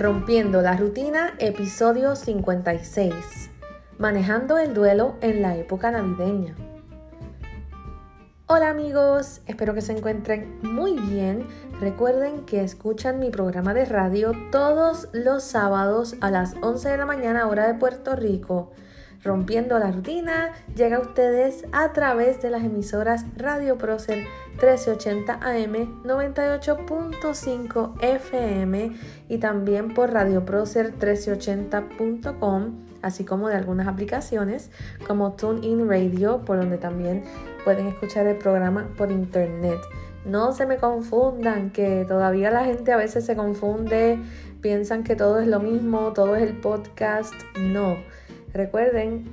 Rompiendo la Rutina, episodio 56. Manejando el duelo en la época navideña. Hola amigos, espero que se encuentren muy bien. Recuerden que escuchan mi programa de radio todos los sábados a las 11 de la mañana hora de Puerto Rico. Rompiendo la rutina llega a ustedes a través de las emisoras Radio Procer 1380 AM, 98.5 FM y también por Radio Procer 1380.com, así como de algunas aplicaciones como TuneIn Radio, por donde también pueden escuchar el programa por internet. No se me confundan, que todavía la gente a veces se confunde, piensan que todo es lo mismo, todo es el podcast. No, recuerden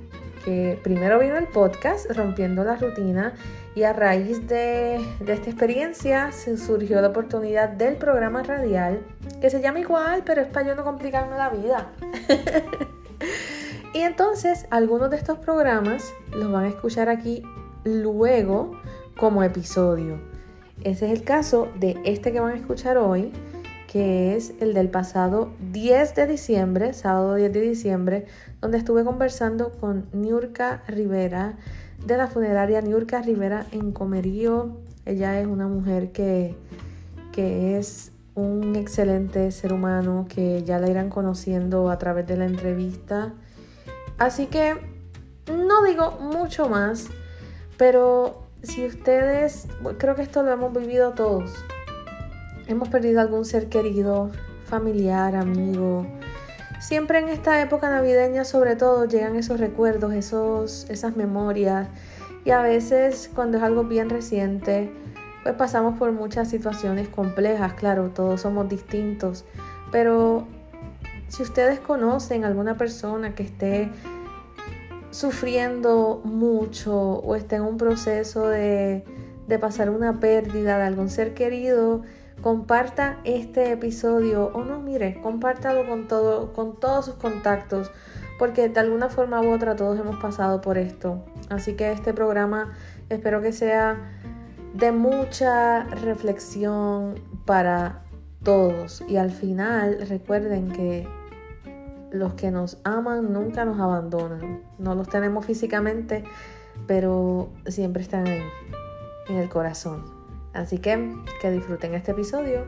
que primero vino el podcast, rompiendo la rutina, y a raíz de, de, esta experiencia se surgió la oportunidad del programa radial, que se llama igual, pero es para yo no complicarme la vida. y entonces algunos de estos programas los van a escuchar aquí luego como episodio. Ese es el caso de este que van a escuchar hoy, que es el del pasado 10 de diciembre, sábado 10 de diciembre, donde estuve conversando con Niurka Rivera de la funeraria Niurka Rivera en Comerío. Ella es una mujer que, que es un excelente ser humano que ya la irán conociendo a través de la entrevista. Así que no digo mucho más. Pero si ustedes, creo que esto lo hemos vivido todos. Hemos perdido algún ser querido, familiar, amigo. Siempre en esta época navideña sobre todo llegan esos recuerdos, esos, esas memorias. Y a veces cuando es algo bien reciente, pues pasamos por muchas situaciones complejas, claro, todos somos distintos. Pero si ustedes conocen alguna persona que esté sufriendo mucho o está en un proceso de, pasar una pérdida de algún ser querido, comparta este episodio o no, mire, compártalo con, todo, con todos sus contactos, porque de alguna forma u otra todos hemos pasado por esto. Así que este programa espero que sea de mucha reflexión para todos. Y al final recuerden que los que nos aman nunca nos abandonan. No los tenemos físicamente, pero siempre están ahí, en el corazón. Así que que disfruten este episodio.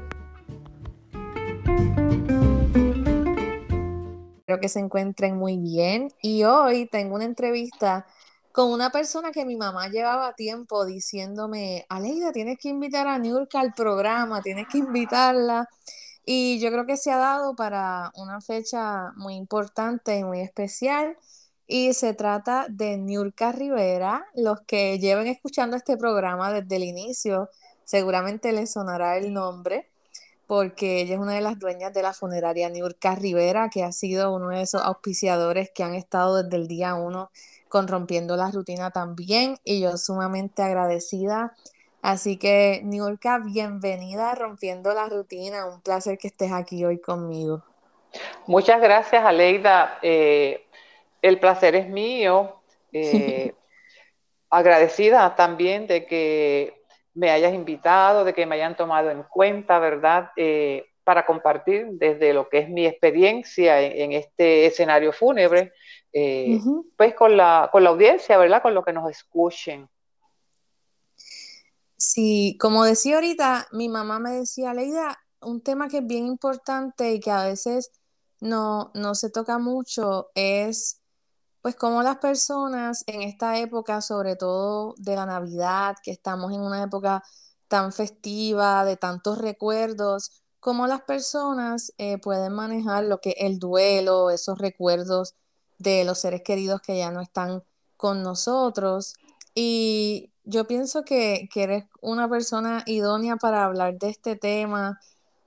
Espero que se encuentren muy bien y hoy tengo una entrevista con una persona que mi mamá llevaba tiempo diciéndome, Aleida, tienes que invitar a Niurka al programa, tienes que invitarla. Y yo creo que se ha dado para una fecha muy importante y muy especial. Y se trata de Niurka Rivera. Los que lleven escuchando este programa desde el inicio, seguramente les sonará el nombre, porque ella es una de las dueñas de la funeraria Niurka Rivera, que ha sido uno de esos auspiciadores que han estado desde el día uno con Rompiendo la Rutina también. Y yo sumamente agradecida Así que, Niurka, bienvenida a Rompiendo la Rutina. Un placer que estés aquí hoy conmigo. Muchas gracias, Aleida. Eh, el placer es mío. Eh, agradecida también de que me hayas invitado, de que me hayan tomado en cuenta, ¿verdad? Eh, para compartir desde lo que es mi experiencia en, este escenario fúnebre, pues con la, con la audiencia, ¿verdad? Con lo que nos escuchen. Sí, como decía ahorita, mi mamá me decía, Leida, un tema que es bien importante y que a veces no, no se toca mucho es pues cómo las personas en esta época, sobre todo de la Navidad, que estamos en una época tan festiva, de tantos recuerdos, cómo las personas eh, pueden manejar lo que el duelo, esos recuerdos de los seres queridos que ya no están con nosotros. Y yo pienso que, eres una persona idónea para hablar de este tema,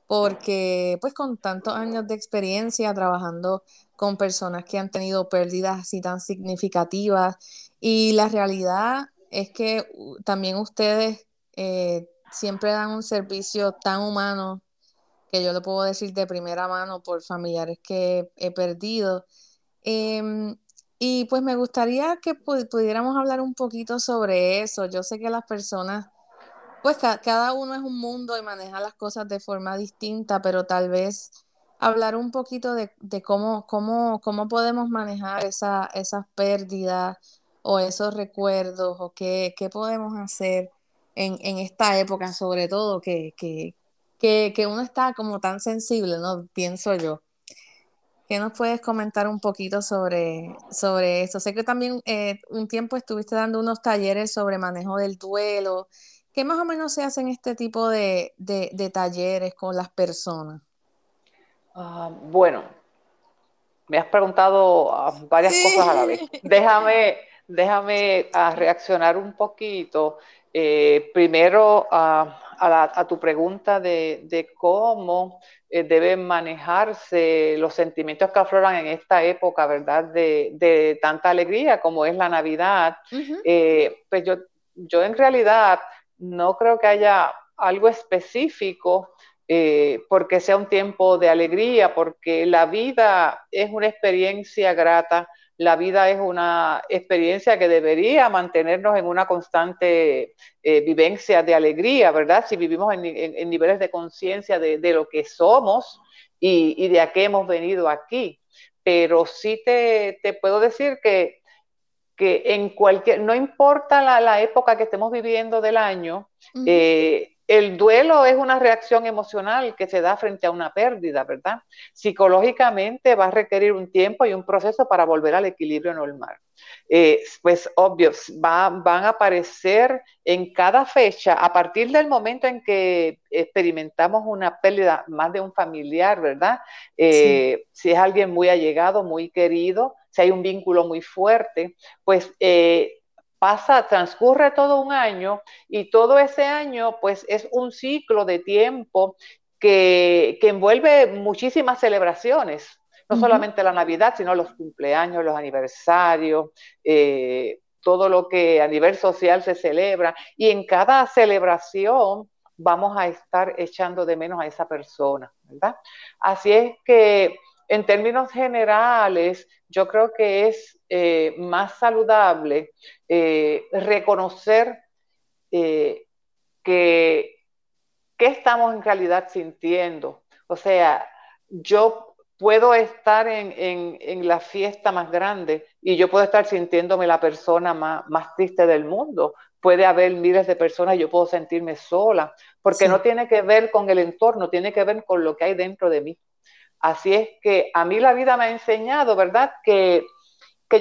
porque pues con tantos años de experiencia trabajando con personas que han tenido pérdidas así tan significativas y la realidad es que también ustedes eh, siempre dan un servicio tan humano que yo lo puedo decir de primera mano por familiares que he perdido. Em, y pues me gustaría que pudiéramos hablar un poquito sobre eso. Yo sé que las personas, pues cada uno es un mundo y maneja las cosas de forma distinta, pero tal vez hablar un poquito de, cómo, cómo, cómo podemos manejar esa, esas pérdidas o esos recuerdos o qué, podemos hacer en, esta época, sobre todo que, que, uno está como tan sensible, ¿no? Pienso yo. ¿Qué nos puedes comentar un poquito sobre, sobre? Sé que también eh, un tiempo estuviste dando unos talleres sobre manejo del duelo. ¿Qué más o menos se hacen este tipo de, talleres con las personas? Ah, bueno, me has preguntado ah, varias cosas a la vez. Déjame, déjame ah, reaccionar un poquito. Eh, primero a, tu pregunta de, cómo eh, deben manejarse los sentimientos que afloran en esta época, ¿verdad? De, tanta alegría como es la Navidad. Eh, pues yo, yo en realidad no creo que haya algo específico porque sea un tiempo de alegría, porque la vida es una experiencia grata la vida es una experiencia que debería mantenernos en una constante eh, vivencia de alegría, ¿verdad? Si vivimos en, niveles de conciencia de, lo que somos y, de a qué hemos venido aquí. Pero sí te, puedo decir que, que, en cualquier, no importa la, época que estemos viviendo del año, el duelo es una reacción emocional que se da frente a una pérdida, ¿verdad? Psicológicamente va a requerir un tiempo y un proceso para volver al equilibrio normal. Eh, pues obvio, van a aparecer en cada fecha, a partir del momento en que experimentamos una pérdida más de un familiar, ¿verdad? Eh, si es alguien muy allegado, muy querido, si hay un vínculo muy fuerte, pues eh, pasa, transcurre todo un año y todo ese año pues es un ciclo de tiempo que, envuelve muchísimas celebraciones, no solamente la Navidad, sino los cumpleaños, los aniversarios, eh, todo lo que a nivel social se celebra. Y en cada celebración vamos a estar echando de menos a esa persona, ¿verdad? Así es que en términos generales, yo creo que es eh, más saludable eh, reconocer eh, que, estamos en realidad sintiendo. O sea, yo puedo estar en, la fiesta más grande y yo puedo estar sintiéndome la persona más, triste del mundo. Puede haber miles de personas y yo puedo sentirme sola, porque no tiene que ver con el entorno, tiene que ver con lo que hay dentro de mí. Así es que a mí la vida me ha enseñado, ¿verdad? Que,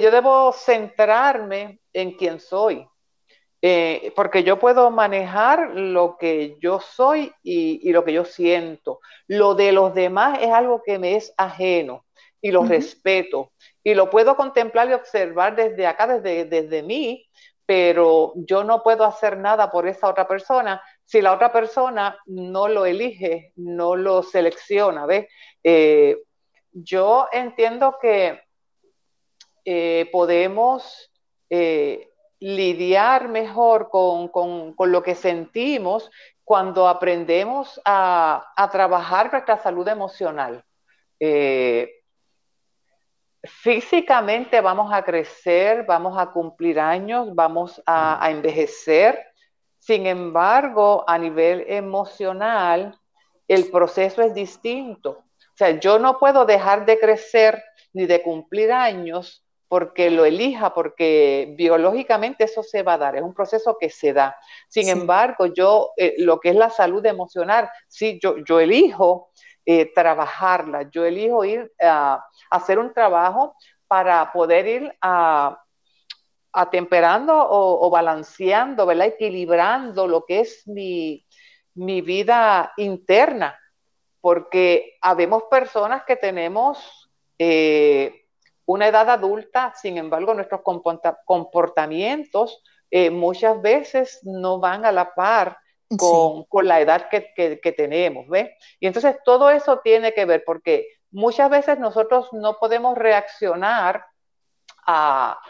yo debo centrarme en quién soy, eh, porque yo puedo manejar lo que yo soy y, lo que yo siento. Lo de los demás es algo que me es ajeno y lo respeto y lo puedo contemplar y observar desde acá, desde, desde mí, pero yo no puedo hacer nada por esa otra persona si la otra persona no lo elige, no lo selecciona, ¿ves? Eh, yo entiendo que eh, podemos eh, lidiar mejor con, lo que sentimos cuando aprendemos a, trabajar nuestra salud emocional. físicamente vamos a crecer, vamos a cumplir años, vamos a envejecer, sin embargo, a nivel emocional, el proceso es distinto. O sea, yo no puedo dejar de crecer ni de cumplir años porque lo elija, porque biológicamente eso se va a dar, es un proceso que se da. Sin embargo, yo, eh, lo que es la salud emocional, sí, yo, yo elijo eh, trabajarla, yo elijo ir a hacer un trabajo para poder ir a, atemperando o, balanceando, ¿verdad? Equilibrando lo que es mi, vida interna, porque habemos personas que tenemos eh, una edad adulta, sin embargo, nuestros comportamientos eh, muchas veces no van a la par con, la edad que, que tenemos, ¿ves? Y entonces todo eso tiene que ver, porque muchas veces nosotros no podemos reaccionar a,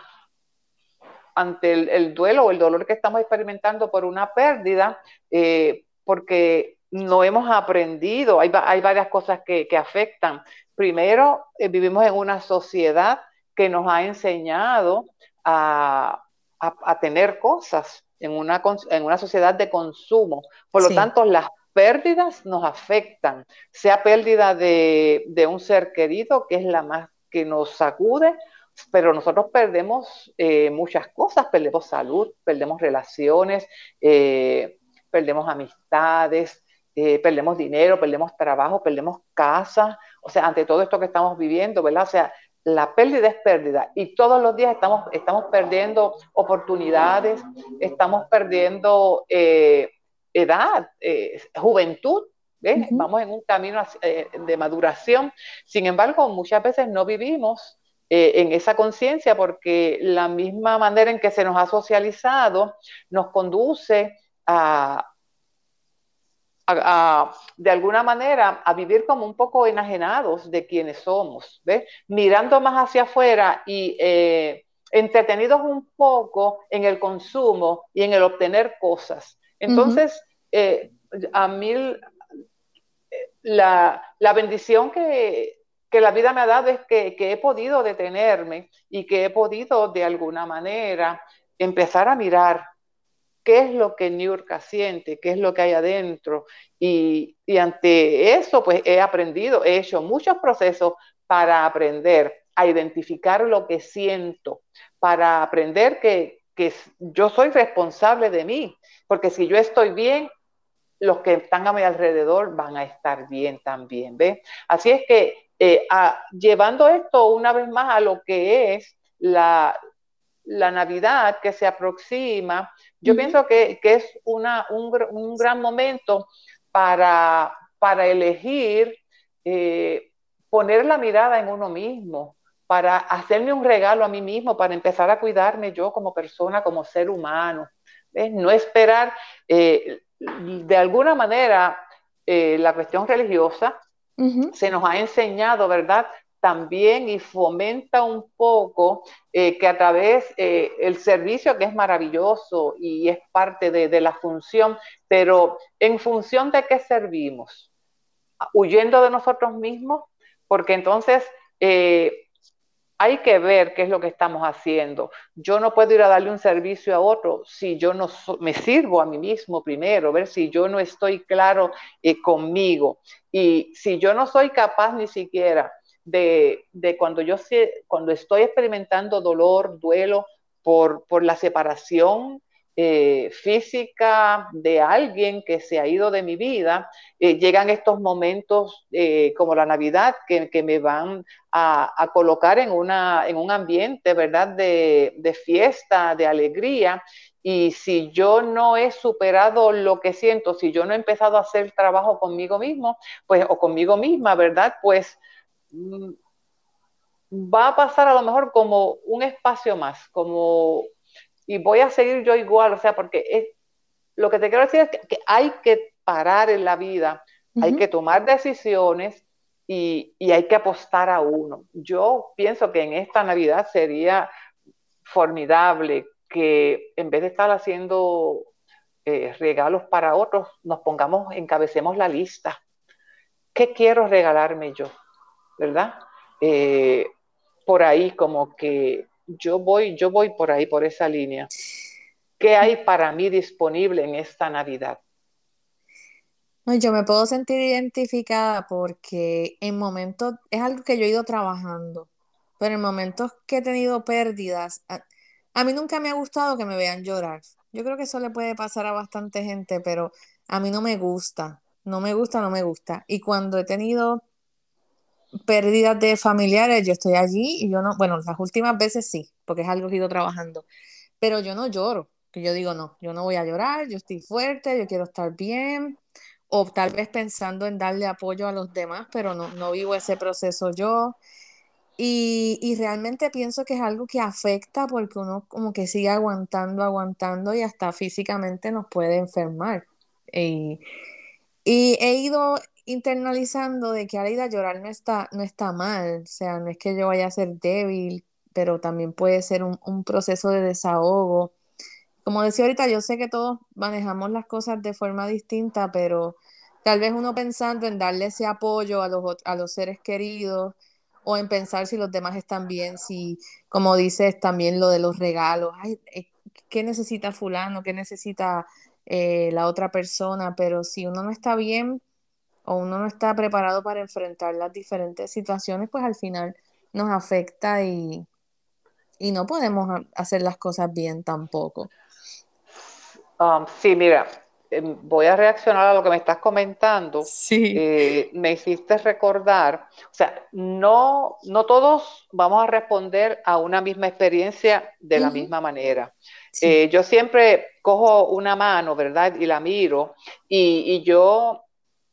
ante el, duelo o el dolor que estamos experimentando por una pérdida, eh, porque no hemos aprendido, hay, varias cosas que, afectan. Primero, eh, vivimos en una sociedad que nos ha enseñado a, tener cosas en una, en una sociedad de consumo. Por lo tanto, las pérdidas nos afectan, sea pérdida de, un ser querido, que es la más que nos sacude, pero nosotros perdemos eh, muchas cosas, perdemos salud, perdemos relaciones, eh, perdemos amistades, eh, perdemos dinero, perdemos trabajo, perdemos casa, o sea, ante todo esto que estamos viviendo, ¿verdad? O sea, la pérdida es pérdida y todos los días estamos, estamos perdiendo oportunidades, estamos perdiendo edad, juventud, Vamos en un camino de maduración. Sin embargo, muchas veces no vivimos eh, en esa conciencia porque la misma manera en que se nos ha socializado nos conduce a, de alguna manera a vivir como un poco enajenados de quienes somos, ¿ves? mirando más hacia afuera y eh, entretenidos un poco en el consumo y en el obtener cosas. Entonces, eh, a mí la, la bendición que, que la vida me ha dado es que, he podido detenerme y que he podido de alguna manera empezar a mirar qué es lo que Niurka siente, qué es lo que hay adentro. Y, ante eso, pues he aprendido, he hecho muchos procesos para aprender a identificar lo que siento, para aprender que, que yo soy responsable de mí, porque si yo estoy bien, los que están a mi alrededor van a estar bien también, ¿ves? Así es que eh, llevando esto una vez más a lo que es la, Navidad que se aproxima, yo pienso que, es una, un, gran momento para, para elegir eh, poner la mirada en uno mismo, para hacerme un regalo a mí mismo, para empezar a cuidarme yo como persona, como ser humano. No esperar eh, de alguna manera la cuestión religiosa se nos ha enseñado, ¿verdad? También y fomenta un poco eh, que a través eh, el servicio que es maravilloso y es parte de, la función, pero en función de qué servimos, huyendo de nosotros mismos, porque entonces eh, hay que ver qué es lo que estamos haciendo. Yo no puedo ir a darle un servicio a otro si yo no me sirvo a mí mismo primero, ver si yo no estoy claro eh, conmigo. Y si yo no soy capaz ni siquiera de, cuando yo cuando estoy experimentando dolor, duelo por, por la separación, eh, física de alguien que se ha ido de mi vida, eh, llegan estos momentos eh, como la Navidad que, me van a, colocar en, una, en un ambiente, ¿verdad?, de, fiesta, de alegría. Y si yo no he superado lo que siento, si yo no he empezado a hacer trabajo conmigo mismo, pues, o conmigo misma, ¿verdad?, pues mm, va a pasar a lo mejor como un espacio más, como y voy a seguir yo igual, o sea, porque es, lo que te quiero decir es que, hay que parar en la vida, hay que tomar decisiones y, hay que apostar a uno. Yo pienso que en esta Navidad sería formidable que en vez de estar haciendo eh, regalos para otros, nos pongamos, encabecemos la lista. ¿Qué quiero regalarme yo? ¿Verdad? Eh, por ahí como que yo voy, yo voy por ahí, por esa línea. ¿Qué hay para mí disponible en esta Navidad? Yo me puedo sentir identificada porque en momentos, es algo que yo he ido trabajando, pero en momentos que he tenido pérdidas, a, mí nunca me ha gustado que me vean llorar. Yo creo que eso le puede pasar a bastante gente, pero a mí no me gusta, no me gusta, no me gusta. Y cuando he tenido pérdidas de familiares, yo estoy allí y yo no, bueno, las últimas veces sí, porque es algo que he ido trabajando, pero yo no lloro, que yo digo, no, yo no voy a llorar, yo estoy fuerte, yo quiero estar bien, o tal vez pensando en darle apoyo a los demás, pero no, no vivo ese proceso yo. Y, y, realmente pienso que es algo que afecta porque uno como que sigue aguantando, aguantando y hasta físicamente nos puede enfermar. Y, y he ido internalizando de que a llorar no está, no está mal, o sea, no es que yo vaya a ser débil, pero también puede ser un, proceso de desahogo. Como decía ahorita, yo sé que todos manejamos las cosas de forma distinta, pero tal vez uno pensando en darle ese apoyo a los, a los seres queridos o en pensar si los demás están bien, si, como dices, también lo de los regalos, ay, eh, ¿qué necesita fulano? ¿Qué necesita eh, la otra persona, pero si uno no está bien o uno no está preparado para enfrentar las diferentes situaciones, pues al final nos afecta y, y no podemos hacer las cosas bien tampoco. Um, sí, mira, em, voy a reaccionar a lo que me estás comentando. Sí. Eh, me hiciste recordar, o sea, no, no todos vamos a responder a una misma experiencia de la misma manera. Eh, yo siempre cojo una mano, ¿verdad? Y la miro y, yo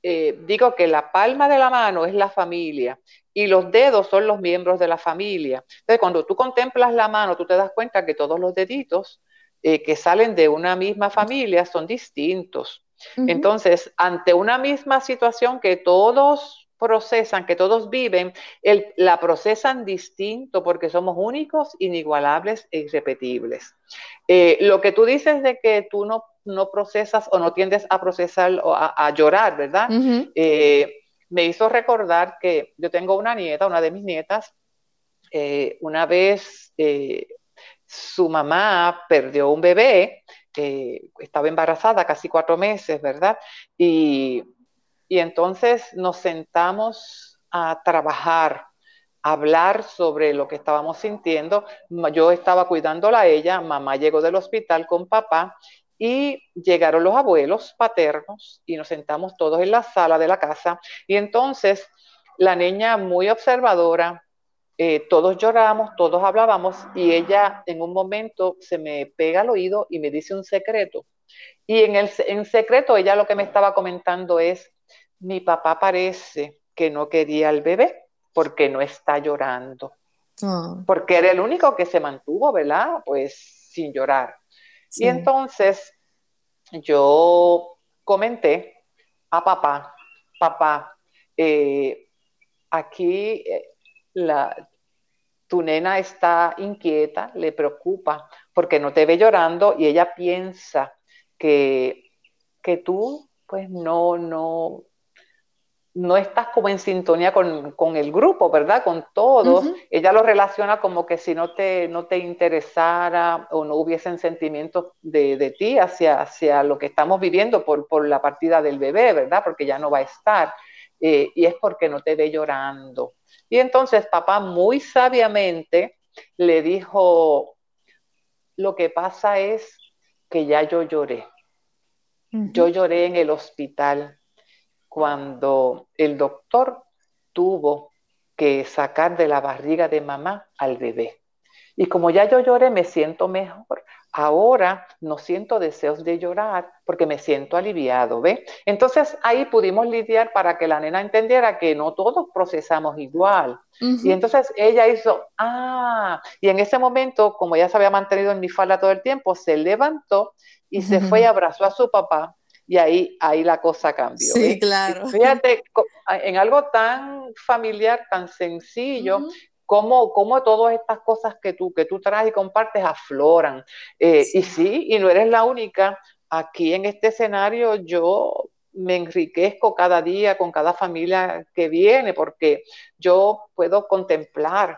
eh, digo que la palma de la mano es la familia y los dedos son los miembros de la familia. Entonces, cuando tú contemplas la mano, tú te das cuenta que todos los deditos eh, que salen de una misma familia son distintos. Entonces, ante una misma situación que todos procesan, que todos viven, la procesan distinto porque somos únicos, inigualables e irrepetibles. Eh, lo que tú dices de que tú no, no procesas o no tiendes a procesar o a, llorar, ¿verdad? Eh, me hizo recordar que yo tengo una nieta, una de mis nietas, eh, una vez su mamá perdió un bebé, estaba embarazada casi cuatro meses, ¿verdad? Y y entonces nos sentamos a trabajar, a hablar sobre lo que estábamos sintiendo. Yo estaba cuidándola a ella, mamá llegó del hospital con papá y llegaron los abuelos paternos y nos sentamos todos en la sala de la casa. Y entonces la niña muy observadora, eh, todos lloramos, todos hablábamos y ella en un momento se me pega al oído y me dice un secreto. Y en el en secreto ella lo que me estaba comentando es, mi papá parece que no quería al bebé porque no está llorando. Ah. Porque era el único que se mantuvo, ¿verdad? Pues sin llorar. Y entonces yo comenté a papá, papá, eh, aquí eh, la, tu nena está inquieta, le preocupa porque no te ve llorando y ella piensa que, que tú pues no, no, no estás como en sintonía con, el grupo, ¿verdad? Con todos. Ella lo relaciona como que si no te, no te interesara o no hubiesen sentimientos de, ti hacia, hacia lo que estamos viviendo por, por, la partida del bebé, ¿verdad? Porque ya no va a estar. Eh, y es porque no te ve llorando. Y entonces papá muy sabiamente le dijo, lo que pasa es que ya yo lloré. Yo lloré en el hospital cuando el doctor tuvo que sacar de la barriga de mamá al bebé. Y como ya yo lloré, me siento mejor. Ahora no siento deseos de llorar porque me siento aliviado, ¿ve? Entonces ahí pudimos lidiar para que la nena entendiera que no todos procesamos igual. Y entonces ella hizo, ah, y en ese momento, como ya se había mantenido en mi falda todo el tiempo, se levantó y se fue y abrazó a su papá y ahí, ahí la cosa cambió. Sí, claro. Fíjate, en algo tan familiar, tan sencillo, cómo, todas estas cosas que tú, que tú traes y compartes afloran. Eh, y sí, y no eres la única. Aquí en este escenario yo me enriquezco cada día con cada familia que viene, porque yo puedo contemplar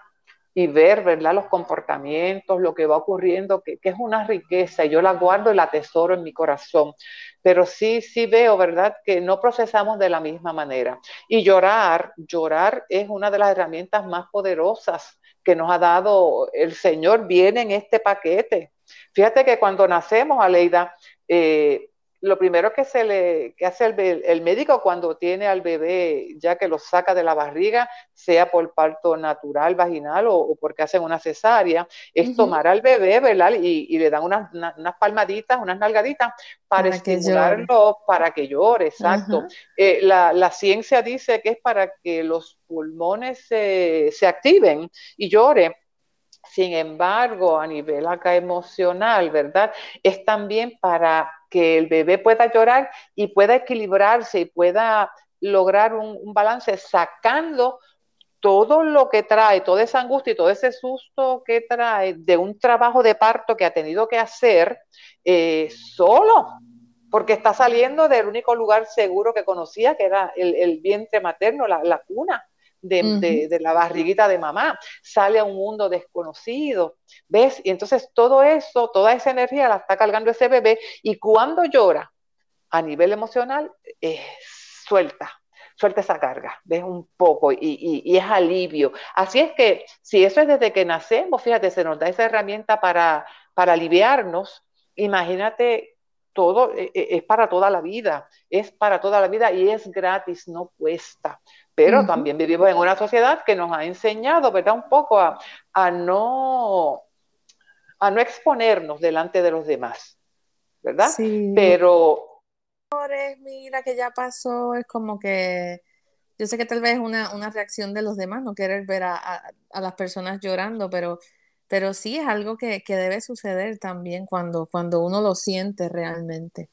y ver, ¿verdad? Los comportamientos, lo que va ocurriendo, que, es una riqueza y yo la guardo y la tesoro en mi corazón. Pero sí, sí veo, ¿verdad? Que no procesamos de la misma manera. Y llorar, llorar es una de las herramientas más poderosas que nos ha dado el Señor, viene en este paquete. Fíjate que cuando nacemos, Aleida, eh, lo primero que, se le, que hace el, médico cuando tiene al bebé, ya que lo saca de la barriga, sea por parto natural, vaginal o, porque hacen una cesárea, es tomar al bebé, ¿verdad? Y, le dan unas, palmaditas, unas nalgaditas para, estimularlo, para que llore, exacto. Eh, la, ciencia dice que es para que los pulmones se, se activen y llore. Sin embargo, a nivel acá emocional, ¿verdad? Es también para que el bebé pueda llorar y pueda equilibrarse y pueda lograr un, balance sacando todo lo que trae, toda esa angustia y todo ese susto que trae de un trabajo de parto que ha tenido que hacer eh, solo, porque está saliendo del único lugar seguro que conocía, que era el, vientre materno, la, cuna. De, la barriguita de mamá, sale a un mundo desconocido, ¿ves? Y entonces todo eso, toda esa energía la está cargando ese bebé y cuando llora a nivel emocional, eh, suelta, suelta esa carga, ves un poco y, es alivio. Así es que si eso es desde que nacemos, fíjate, se nos da esa herramienta para, para aliviarnos, imagínate todo, e, e, es para toda la vida, es para toda la vida y es gratis, no cuesta. Pero también vivimos en una sociedad que nos ha enseñado, ¿verdad? Un poco a, no, a no exponernos delante de los demás, ¿verdad? Sí. Pero... Mira que ya pasó, es como que yo sé que tal vez es una, una reacción de los demás, no querer ver a, a, las personas llorando, pero, pero sí es algo que, que, debe suceder también cuando, cuando uno lo siente realmente.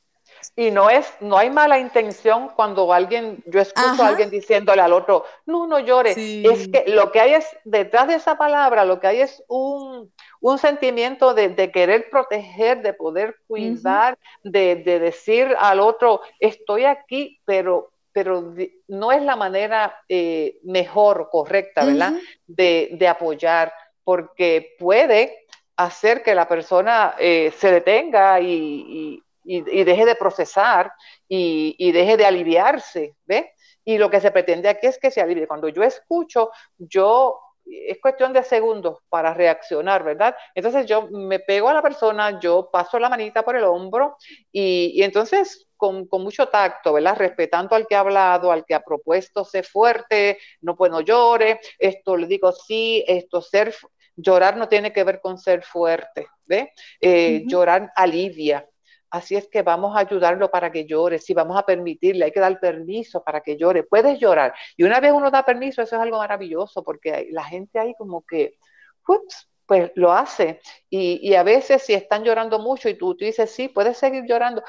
Y no es, no hay mala intención cuando alguien, yo escucho a alguien diciéndole al otro, no, no llores. Es que lo que hay es, detrás de esa palabra, lo que hay es un, un sentimiento de, de, querer proteger, de poder cuidar, de, de, decir al otro, estoy aquí, pero, pero no es la manera eh, mejor, correcta, ¿verdad? de, de apoyar, porque puede hacer que la persona eh, se detenga y, y, deje de procesar y, deje de aliviarse, ¿ve? Y lo que se pretende aquí es que se alivie. Cuando yo escucho, yo es cuestión de segundos para reaccionar, ¿verdad? Entonces yo me pego a la persona, yo paso la manita por el hombro y, entonces con, mucho tacto, ¿verdad? Respetando al que ha hablado, al que ha propuesto, sé fuerte, no puedo no llore, esto le digo sí, esto ser, llorar no tiene que ver con ser fuerte, ¿ve? Eh, llorar alivia, Así es que vamos a ayudarlo para que llore, si vamos a permitirle, hay que dar permiso para que llore. Puedes llorar. Y una vez uno da permiso, eso es algo maravilloso, porque la gente ahí como que, ups, pues lo hace. Y, a veces si están llorando mucho y tú, tú dices, sí, puedes seguir llorando,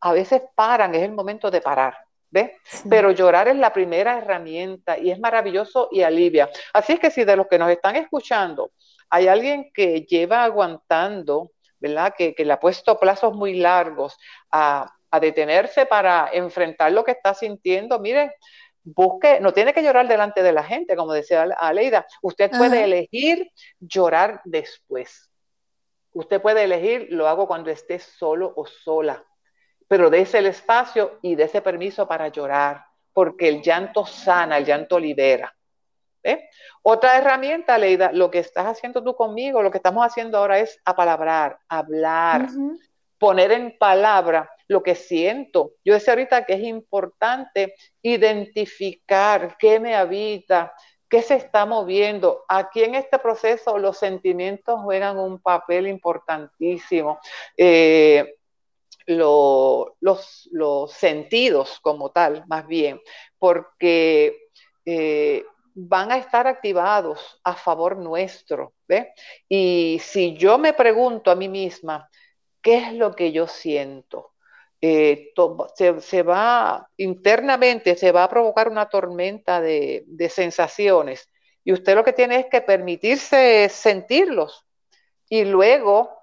a veces paran, es el momento de parar. ¿Ves? Pero llorar es la primera herramienta y es maravilloso y alivia. Así es que si de los que nos están escuchando hay alguien que lleva aguantando ¿verdad? Que, le ha puesto plazos muy largos a, detenerse para enfrentar lo que está sintiendo. Mire, busque, no tiene que llorar delante de la gente, como decía Aleida. Usted puede elegir llorar después. Usted puede elegir, lo hago cuando esté solo o sola, pero dése el espacio y dése permiso para llorar, porque el llanto sana, el llanto libera. ¿Eh? Otra herramienta, Leida, lo que estás haciendo tú conmigo, lo que estamos haciendo ahora es apalabrar, hablar, poner en palabra lo que siento. Yo decía ahorita que es importante identificar qué me habita, qué se está moviendo. Aquí en este proceso los sentimientos juegan un papel importantísimo. Eh, los, los, sentidos como tal, más bien, porque eh, van a estar activados a favor nuestro. ¿ve? Y si yo me pregunto a mí misma, ¿qué es lo que yo siento? Eh, se, va internamente, se va a provocar una tormenta de, sensaciones. Y usted lo que tiene es que permitirse sentirlos. Y luego,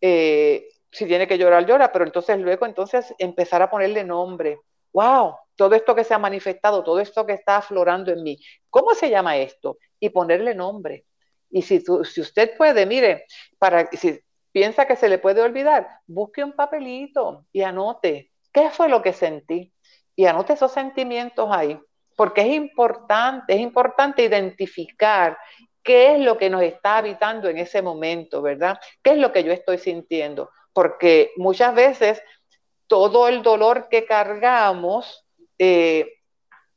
eh, si tiene que llorar, llora, pero entonces luego entonces empezar a ponerle nombre. ¡Wow! Todo esto que se ha manifestado, todo esto que está aflorando en mí, ¿cómo se llama esto? Y ponerle nombre. Y si, si usted puede, mire, para si piensa que se le puede olvidar, busque un papelito y anote qué fue lo que sentí. Y anote esos sentimientos ahí, porque es importante, es importante identificar qué es lo que nos está habitando en ese momento, ¿verdad? ¿Qué es lo que yo estoy sintiendo? Porque muchas veces todo el dolor que cargamos eh,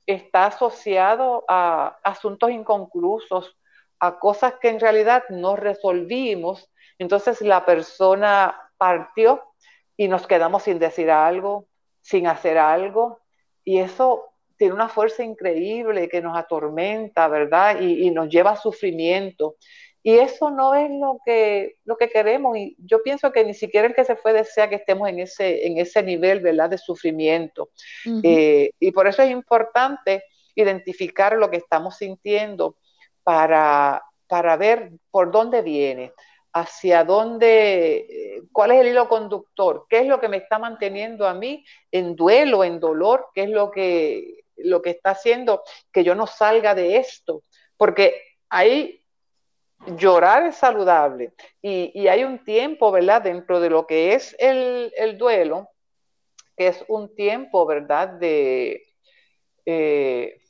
está asociado a asuntos inconclusos, a cosas que en realidad no resolvimos. Entonces la persona partió y nos quedamos sin decir algo, sin hacer algo, y eso tiene una fuerza increíble que nos atormenta, ¿verdad? Y, y nos lleva a sufrimiento. Y eso no es lo que, lo que queremos. Y yo pienso que ni siquiera el que se fue desea que estemos en ese, en ese nivel, ¿verdad?, de sufrimiento. Eh, y por eso es importante identificar lo que estamos sintiendo para, para ver por dónde viene, hacia dónde, eh, cuál es el hilo conductor, qué es lo que me está manteniendo a mí en duelo, en dolor, qué es lo que lo que está haciendo que yo no salga de esto, porque ahí llorar es saludable y, hay un tiempo, ¿verdad? Dentro de lo que es el, duelo, que es un tiempo, ¿verdad? De... Eh,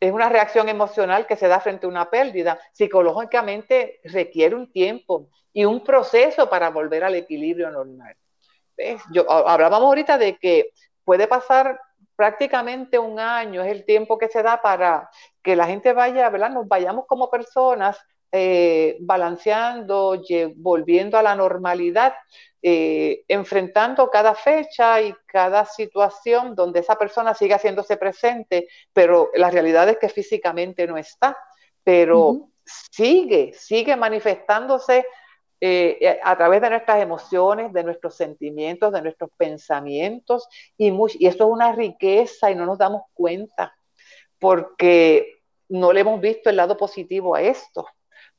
es una reacción emocional que se da frente a una pérdida. Psicológicamente requiere un tiempo y un proceso para volver al equilibrio normal. Yo, hablábamos ahorita de que puede pasar prácticamente un año, es el tiempo que se da para que la gente vaya, ¿verdad? Nos vayamos como personas eh, balanceando, volviendo a la normalidad, eh, enfrentando cada fecha y cada situación donde esa persona sigue haciéndose presente, pero la realidad es que físicamente no está, pero sigue, sigue manifestándose eh, a través de nuestras emociones, de nuestros sentimientos, de nuestros pensamientos, y, y eso es una riqueza y no nos damos cuenta, porque no le hemos visto el lado positivo a esto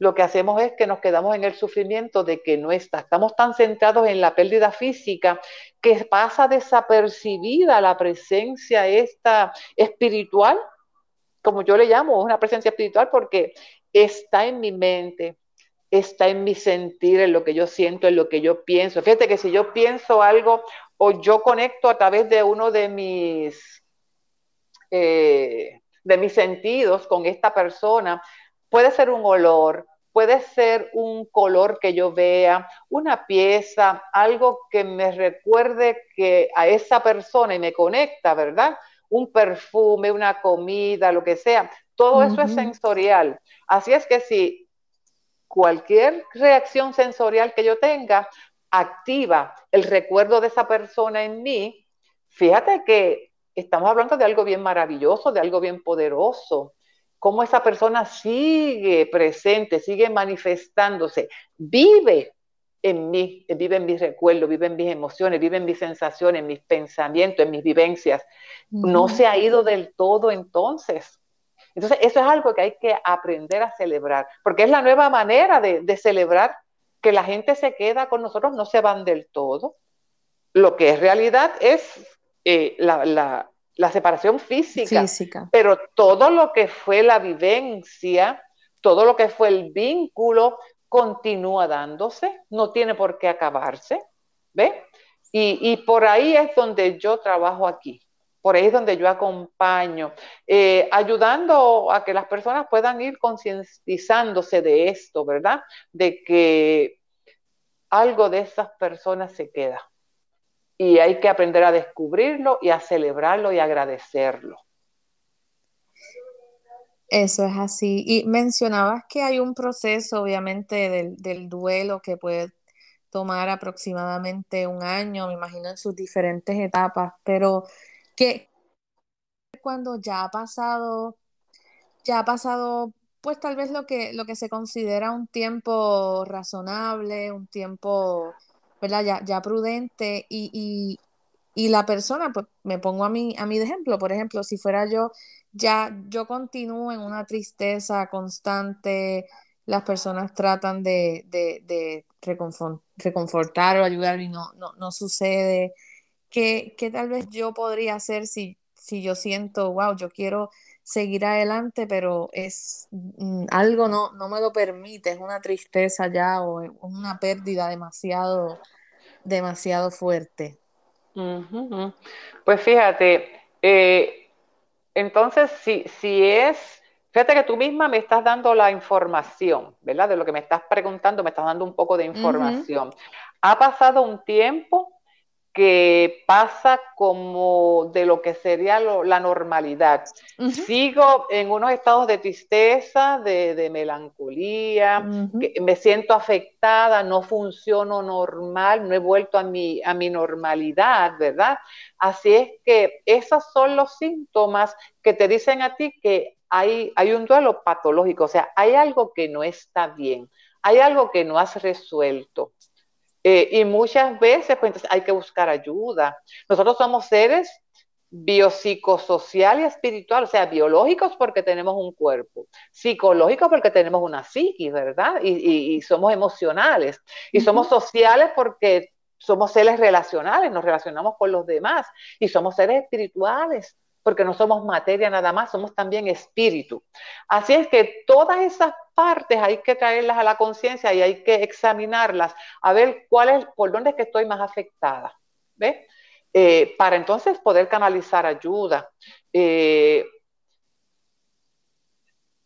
lo que hacemos es que nos quedamos en el sufrimiento de que no está. Estamos tan centrados en la pérdida física que pasa desapercibida la presencia esta espiritual, como yo le llamo, una presencia espiritual porque está en mi mente, está en mi sentir, en lo que yo siento, en lo que yo pienso. Fíjate que si yo pienso algo o yo conecto a través de uno de mis, eh, de mis sentidos con esta persona, puede ser un olor, Puede ser un color que yo vea, una pieza, algo que me recuerde que a esa persona y me conecta, ¿verdad? Un perfume, una comida, lo que sea. Todo eso es sensorial. Así es que si cualquier reacción sensorial que yo tenga activa el recuerdo de esa persona en mí, fíjate que estamos hablando de algo bien maravilloso, de algo bien poderoso cómo esa persona sigue presente, sigue manifestándose, vive en mí, vive en mis recuerdos, vive en mis emociones, vive en mis sensaciones, en mis pensamientos, en mis vivencias. No se ha ido del todo entonces. Entonces, eso es algo que hay que aprender a celebrar, porque es la nueva manera de, celebrar que la gente se queda con nosotros, no se van del todo. Lo que es realidad es eh, la, la separación física, pero todo lo que fue la vivencia, todo lo que fue el vínculo, continúa dándose, no tiene por qué acabarse, ¿ve? Y, por ahí es donde yo trabajo aquí, por ahí es donde yo acompaño, eh, ayudando a que las personas puedan ir concientizándose de esto, ¿verdad? De que algo de esas personas se queda y hay que aprender a descubrirlo y a celebrarlo y agradecerlo. Eso es así. Y mencionabas que hay un proceso, obviamente, del, duelo que puede tomar aproximadamente un año, me imagino, en sus diferentes etapas, pero que cuando ya ha pasado, ya ha pasado, pues tal vez lo que, lo que se considera un tiempo razonable, un tiempo ¿verdad? Ya, prudente y, la persona, pues me pongo a mí, a mí de ejemplo, por ejemplo, si fuera yo, ya yo continúo en una tristeza constante, las personas tratan de, de, reconfortar o ayudar y no, no, sucede. ¿Qué, tal vez yo podría hacer si, si yo siento, wow, yo quiero seguir adelante, pero es mm, algo no, no me lo permite, es una tristeza ya o una pérdida demasiado, demasiado fuerte. Pues fíjate, eh, entonces si, si es, fíjate que tú misma me estás dando la información, ¿verdad? De lo que me estás preguntando, me estás dando un poco de información. Ha pasado un tiempo que pasa como de lo que sería la normalidad. Sigo en unos estados de tristeza, de, melancolía, me siento afectada, no funciono normal, no he vuelto a mi, a mi normalidad, ¿verdad? Así es que esos son los síntomas que te dicen a ti que hay, hay un duelo patológico, o sea, hay algo que no está bien, hay algo que no has resuelto. Eh, y muchas veces pues, hay que buscar ayuda. Nosotros somos seres biopsicosocial y espiritual, o sea, biológicos porque tenemos un cuerpo, psicológicos porque tenemos una psiquis, ¿verdad? Y, somos emocionales. Y somos sociales porque somos seres relacionales, nos relacionamos con los demás y somos seres espirituales porque no somos materia nada más, somos también espíritu. Así es que todas esas partes hay que traerlas a la conciencia y hay que examinarlas, a ver cuál es, por dónde es que estoy más afectada. ¿Ves? Eh, para entonces poder canalizar ayuda. Eh,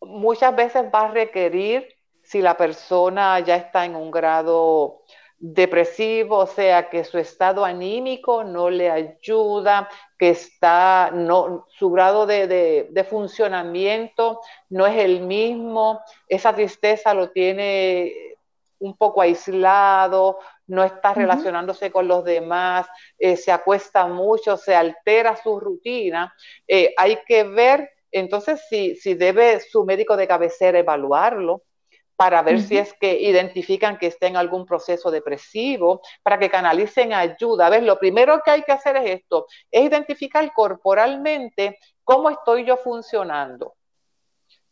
muchas veces va a requerir, si la persona ya está en un grado depresivo, o sea, que su estado anímico no le ayuda, que está, no, su grado de, funcionamiento no es el mismo, esa tristeza lo tiene un poco aislado, no está relacionándose con los demás, eh, se acuesta mucho, se altera su rutina, eh, hay que ver entonces si, si debe su médico de cabecera evaluarlo, para ver si es que identifican que está en algún proceso depresivo, para que canalicen ayuda. A ver, lo primero que hay que hacer es esto, es identificar corporalmente cómo estoy yo funcionando.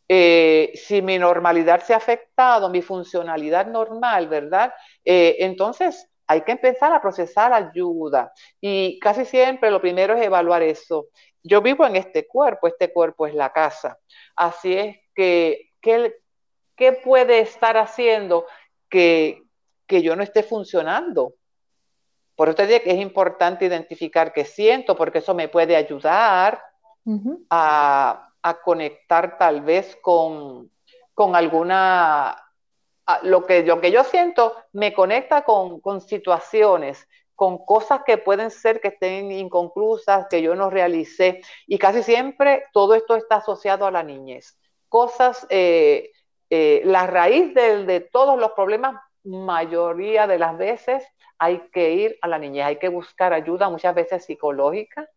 Eh, si mi normalidad se ha afectado, mi funcionalidad normal, ¿verdad? Eh, entonces hay que empezar a procesar ayuda y casi siempre lo primero es evaluar eso. Yo vivo en este cuerpo, este cuerpo es la casa. Así es que, ¿qué, ¿Qué puede estar haciendo que, yo no esté funcionando? Por eso te digo que es importante identificar qué siento, porque eso me puede ayudar a, conectar tal vez con, alguna... lo, que, que yo siento me conecta con, con situaciones, con cosas que pueden ser que estén inconclusas, que yo no realicé. Y casi siempre todo esto está asociado a la niñez. Cosas eh, eh, la raíz de, todos los problemas, mayoría de las veces, hay que ir a la niñez, hay que buscar ayuda, muchas veces psicológica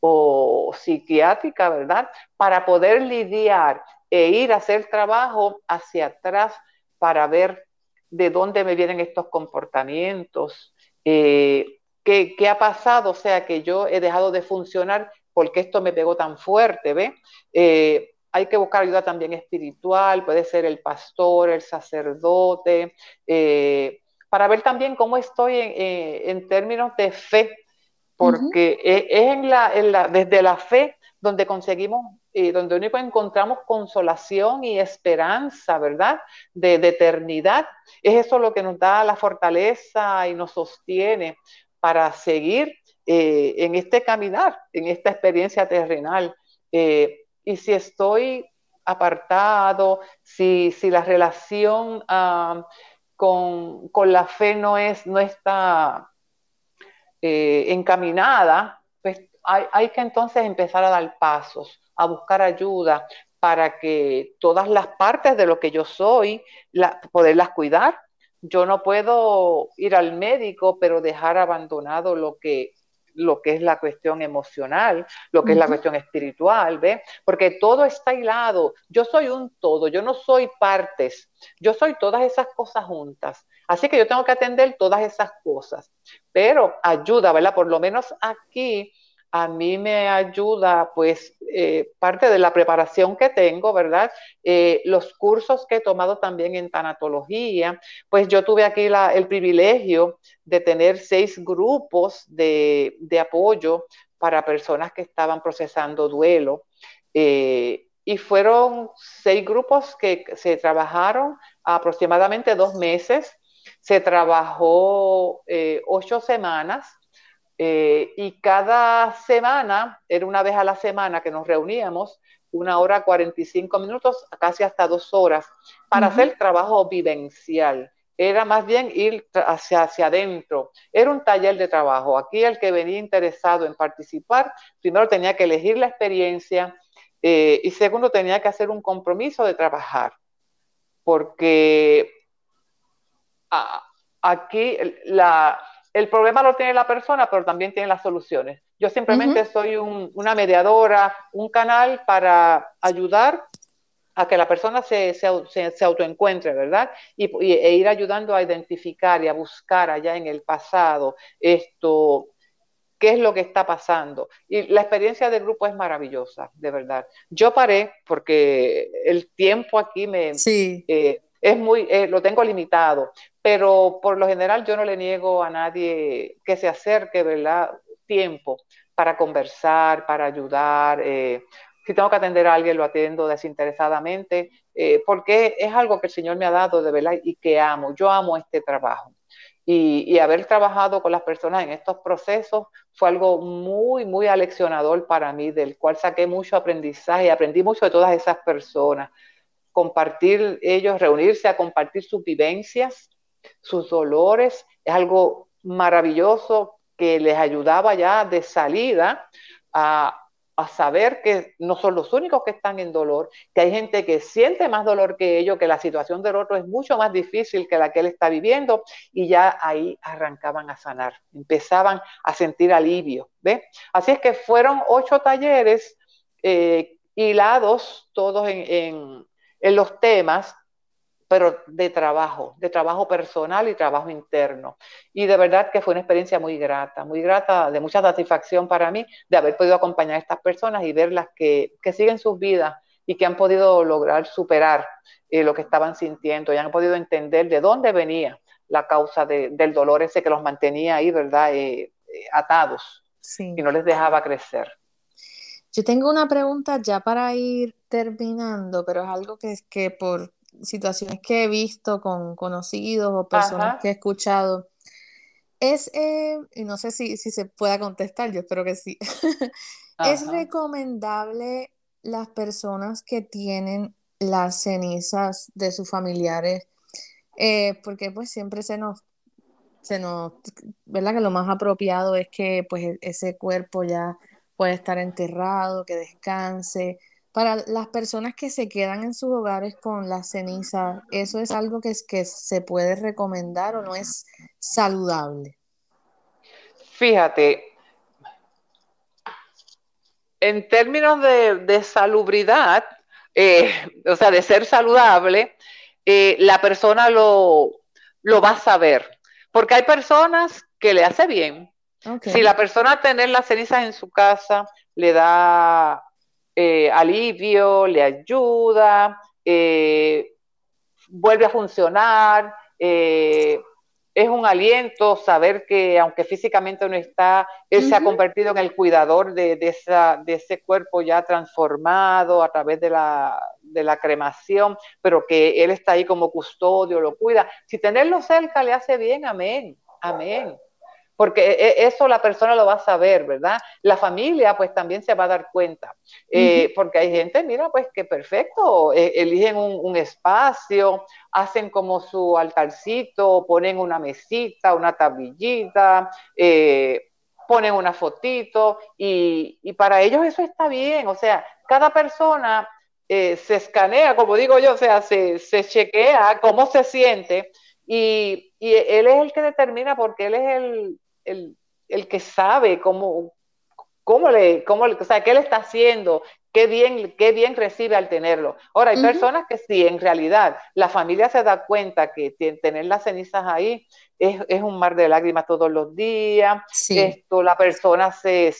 o psiquiátrica, ¿verdad? Para poder lidiar e ir a hacer trabajo hacia atrás para ver de dónde me vienen estos comportamientos, eh, qué, ha pasado, o sea, que yo he dejado de funcionar porque esto me pegó tan fuerte, ¿ve? Eh, hay que buscar ayuda también espiritual, puede ser el pastor, el sacerdote, eh, para ver también cómo estoy en, eh, términos de fe, porque es, en la, desde la fe donde conseguimos, eh, donde único encontramos consolación y esperanza, ¿verdad? De, eternidad. Es eso lo que nos da la fortaleza y nos sostiene para seguir en este caminar, en esta experiencia terrenal. Y si estoy apartado, si, la relación ah, con, la fe no, es, no está eh, encaminada, pues hay, que entonces empezar a dar pasos, a buscar ayuda para que todas las partes de lo que yo soy, poderlas cuidar. Yo no puedo ir al médico, pero dejar abandonado lo que lo que es la cuestión emocional, lo que es la cuestión espiritual, ¿ve? Porque todo está hilado. Yo soy un todo, yo no soy partes, yo soy todas esas cosas juntas. Así que yo tengo que atender todas esas cosas. Pero ayuda, ¿verdad? Por lo menos aquí a mí me ayuda, pues, eh, parte de la preparación que tengo, ¿verdad? Eh, los cursos que he tomado también en tanatología, pues yo tuve aquí el privilegio de tener seis grupos de, apoyo para personas que estaban procesando duelo. Eh, y fueron seis grupos que se trabajaron aproximadamente dos meses. Se trabajó ocho semanas eh, y cada semana, era una vez a la semana que nos reuníamos, una hora 45 minutos, casi hasta dos horas, para hacer trabajo vivencial. Era más bien ir hacia, hacia adentro. Era un taller de trabajo. Aquí el que venía interesado en participar, primero tenía que elegir la experiencia eh, y segundo tenía que hacer un compromiso de trabajar. Porque aquí la, el problema lo tiene la persona, pero también tiene las soluciones. Yo simplemente soy una mediadora, un canal para ayudar a que la persona se, se, autoencuentre, ¿verdad? Y, e ir ayudando a identificar y a buscar allá en el pasado esto, qué es lo que está pasando. Y la experiencia del grupo es maravillosa, de verdad. Yo paré porque el tiempo aquí me... Sí. Eh, es muy, eh, lo tengo limitado, pero por lo general yo no le niego a nadie que se acerque, ¿verdad? Tiempo para conversar, para ayudar. Eh, si tengo que atender a alguien, lo atiendo desinteresadamente, eh, porque es algo que el Señor me ha dado de verdad y que amo. Yo amo este trabajo. Y, haber trabajado con las personas en estos procesos fue algo muy, muy aleccionador para mí, del cual saqué mucho aprendizaje, aprendí mucho de todas esas personas. Compartir ellos, reunirse a compartir sus vivencias, sus dolores, es algo maravilloso que les ayudaba ya de salida a, a saber que no son los únicos que están en dolor, que hay gente que siente más dolor que ellos, que la situación del otro es mucho más difícil que la que él está viviendo y ya ahí arrancaban a sanar, empezaban a sentir alivio. ¿ve? Así es que fueron ocho talleres eh, hilados todos en, en los temas pero de trabajo, de trabajo personal y trabajo interno. Y de verdad que fue una experiencia muy grata, muy grata, de mucha satisfacción para mí de haber podido acompañar a estas personas y verlas que, que siguen sus vidas y que han podido lograr superar eh, lo que estaban sintiendo y han podido entender de dónde venía la causa del dolor ese que los mantenía ahí, ¿verdad? Eh, eh, atados y no les dejaba crecer. Yo tengo una pregunta ya para ir terminando, pero es algo que es que por situaciones que he visto con conocidos o personas que he escuchado. Es, eh, y no sé si, si, se pueda contestar, yo espero que sí. ¿Es recomendable las personas que tienen las cenizas de sus familiares? Eh, porque pues siempre se nos, se nos, ¿verdad? Que lo más apropiado es que pues e-, ese cuerpo ya puede estar enterrado, que descanse para las personas que se quedan en sus hogares con la ceniza, ¿eso es algo que, es, que se puede recomendar o no es saludable? Fíjate, en términos de, salubridad, eh, o sea, de ser saludable, eh, la persona lo, lo, va a saber. Porque hay personas que le hace bien. Si la persona tener las cenizas en su casa le da eh, alivio, le ayuda, eh, vuelve a funcionar, eh, es un aliento saber que aunque físicamente no está, él se ha convertido en el cuidador de, esa, de, ese cuerpo ya transformado a través de la, de la cremación, pero que él está ahí como custodio, lo cuida. Si tenerlo cerca le hace bien, amén, amén porque e, e, eso la persona lo va a saber, ¿verdad? La familia pues también se va a dar cuenta, eh, porque hay gente, mira, pues que perfecto, e, eligen un, espacio, hacen como su altarcito, ponen una mesita, una tablillita, eh, ponen una fotito y, para ellos eso está bien, o sea, cada persona eh, se escanea, como digo yo, o sea, se, chequea cómo se siente. Y, y, él es el que determina porque él es el, el, que sabe cómo, cómo le, cómo, o sea, qué le está haciendo, qué bien, qué bien recibe al tenerlo. Ahora, hay personas que sí, en realidad, la familia se da cuenta que tener las cenizas ahí es, un mar de lágrimas todos los días, esto, la persona se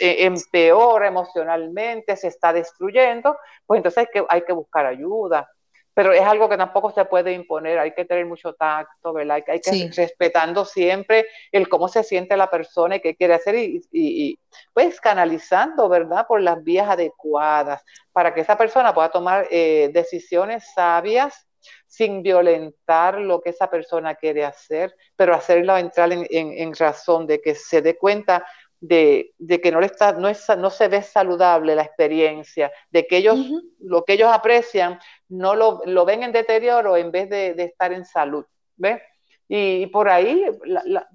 empeora emocionalmente, se está destruyendo, pues entonces hay que, hay que buscar ayuda pero es algo que tampoco se puede imponer, hay que tener mucho tacto, ¿verdad? Hay que, ir respetando siempre el cómo se siente la persona y qué quiere hacer y, pues canalizando, ¿verdad? Por las vías adecuadas para que esa persona pueda tomar eh, decisiones sabias sin violentar lo que esa persona quiere hacer, pero hacerlo entrar en razón de que se dé cuenta de, que no, le está, no, es, no se ve saludable la experiencia, de que ellos, lo que ellos aprecian, no lo, ven en deterioro en vez de, estar en salud. ¿Ves? Y, por ahí,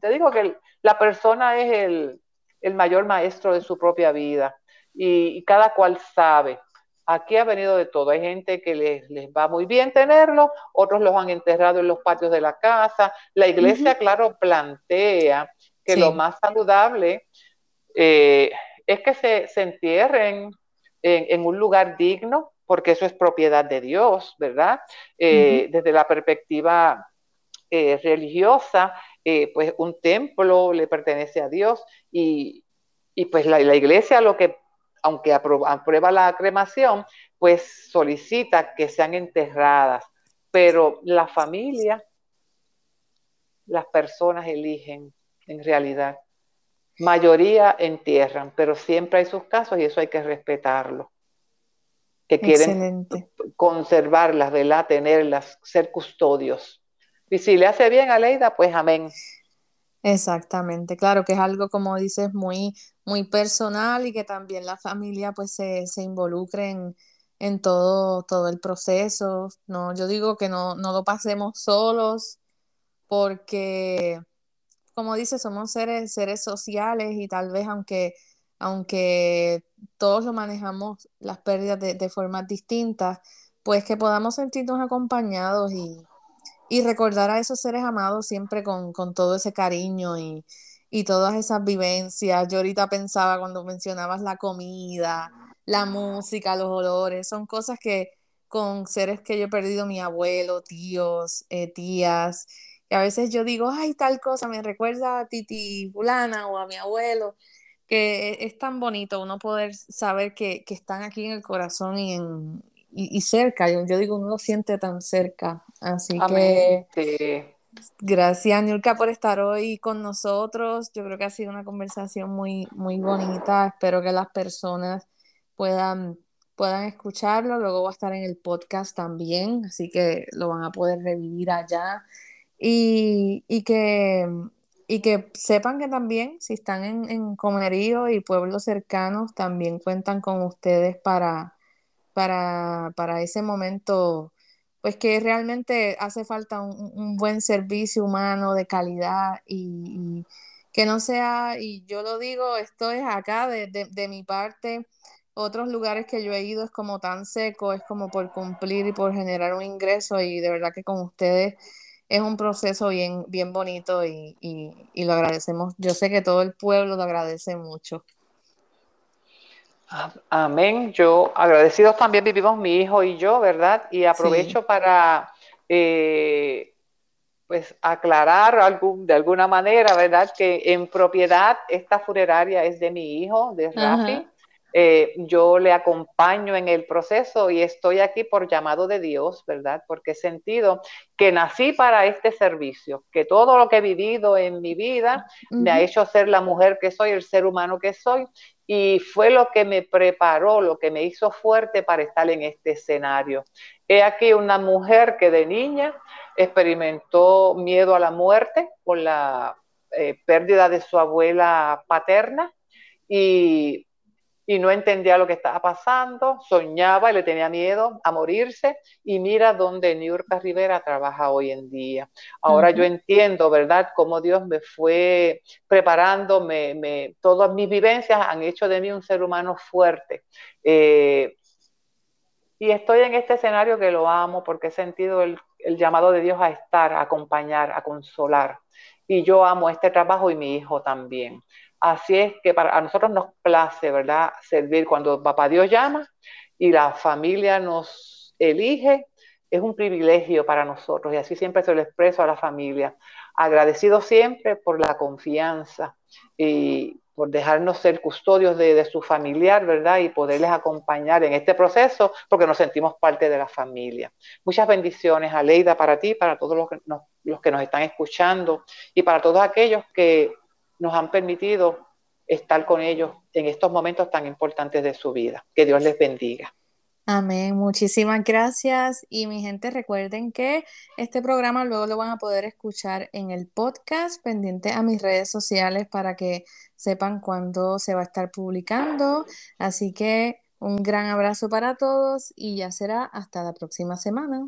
te digo que la persona es el, mayor maestro de su propia vida y, cada cual sabe. Aquí ha venido de todo. Hay gente que les, les, va muy bien tenerlo, otros los han enterrado en los patios de la casa. La iglesia, claro, plantea que lo más saludable eh, es que se, entierren en, un lugar digno, porque eso es propiedad de Dios, ¿verdad? Eh, desde la perspectiva eh, religiosa, pues un templo le pertenece a Dios y, pues la, iglesia lo que, aunque aprueba la cremación, pues solicita que sean enterradas, pero la familia, las personas eligen en realidad mayoría entierran, pero siempre hay sus casos y eso hay que respetarlo. Que quieren conservarlas, ¿verdad? Tenerlas, ser custodios. Y si le hace bien a Leida, pues amén. Exactamente, claro que es algo, como dices, muy, muy personal y que también la familia pues se, se involucre en, en todo, todo el proceso. No, yo digo que no, no lo pasemos solos porque como dice, somos seres, seres sociales y tal vez aunque, aunque todos lo manejamos las pérdidas de, formas distintas, pues que podamos sentirnos acompañados y, recordar a esos seres amados siempre con, todo ese cariño y, y, todas esas vivencias. Yo ahorita pensaba cuando mencionabas la comida, la música, los olores, son cosas que con seres que yo he perdido, mi abuelo, tíos, eh, tías, y a veces yo digo, ay, tal cosa me recuerda a Titi Fulana o a mi abuelo, que es tan bonito uno poder saber que, están aquí en el corazón y, en, y, cerca. Yo, digo, uno lo siente tan cerca. Así que gracias, Nurka, por estar hoy con nosotros. Yo creo que ha sido una conversación muy, muy bonita. Espero que las personas puedan puedan escucharlo, luego va a estar en el podcast también, así que lo van a poder revivir allá y, que, y que sepan que también, si están en, en Comerío y pueblos cercanos, también cuentan con ustedes para, para, para ese momento, pues que realmente hace falta un, buen servicio humano de calidad y, que no sea, y yo lo digo, esto es acá de, de mi parte, otros lugares que yo he ido es como tan seco, es como por cumplir y por generar un ingreso y de verdad que con ustedes es un proceso bien, bien bonito y, lo agradecemos. Yo sé que todo el pueblo lo agradece mucho. Amén. Yo agradecidos también vivimos mi hijo y yo, ¿verdad? Y aprovecho para eh, pues aclarar algún, de alguna manera, ¿verdad? Que en propiedad esta funeraria es de mi hijo, de Rafi. Eh, yo le acompaño en el proceso y estoy aquí por llamado de Dios, ¿verdad? Porque he sentido que nací para este servicio, que todo lo que he vivido en mi vida me ha hecho ser la mujer que soy, el ser humano que soy, y fue lo que me preparó, lo que me hizo fuerte para estar en este escenario. He aquí una mujer que de niña experimentó miedo a la muerte por la eh, pérdida de su abuela paterna y y no entendía lo que estaba pasando, soñaba y le tenía miedo a morirse y mira dónde Niurka Rivera trabaja hoy en día. Ahora yo entiendo, ¿verdad?, cómo Dios me fue preparando, me, todas mis vivencias han hecho de mí un ser humano fuerte. Eh, y estoy en este escenario que lo amo porque he sentido el, el llamado de Dios a estar, a acompañar, a consolar. Y yo amo este trabajo y mi hijo también. Así es que para a nosotros nos place, ¿verdad? Servir cuando papá Dios llama y la familia nos elige, es un privilegio para nosotros y así siempre se lo expreso a la familia. Agradecido siempre por la confianza y por dejarnos ser custodios de, su familiar, ¿verdad? Y poderles acompañar en este proceso porque nos sentimos parte de la familia. Muchas bendiciones, Aleida, para ti, para todos los los que nos están escuchando y para todos aquellos que nos han permitido estar con ellos en estos momentos tan importantes de su vida. Que Dios les bendiga. Amén, muchísimas gracias. Y mi gente, recuerden que este programa luego lo van a poder escuchar en el podcast, pendiente a mis redes sociales para que sepan cuándo se va a estar publicando. Así que un gran abrazo para todos y ya será hasta la próxima semana.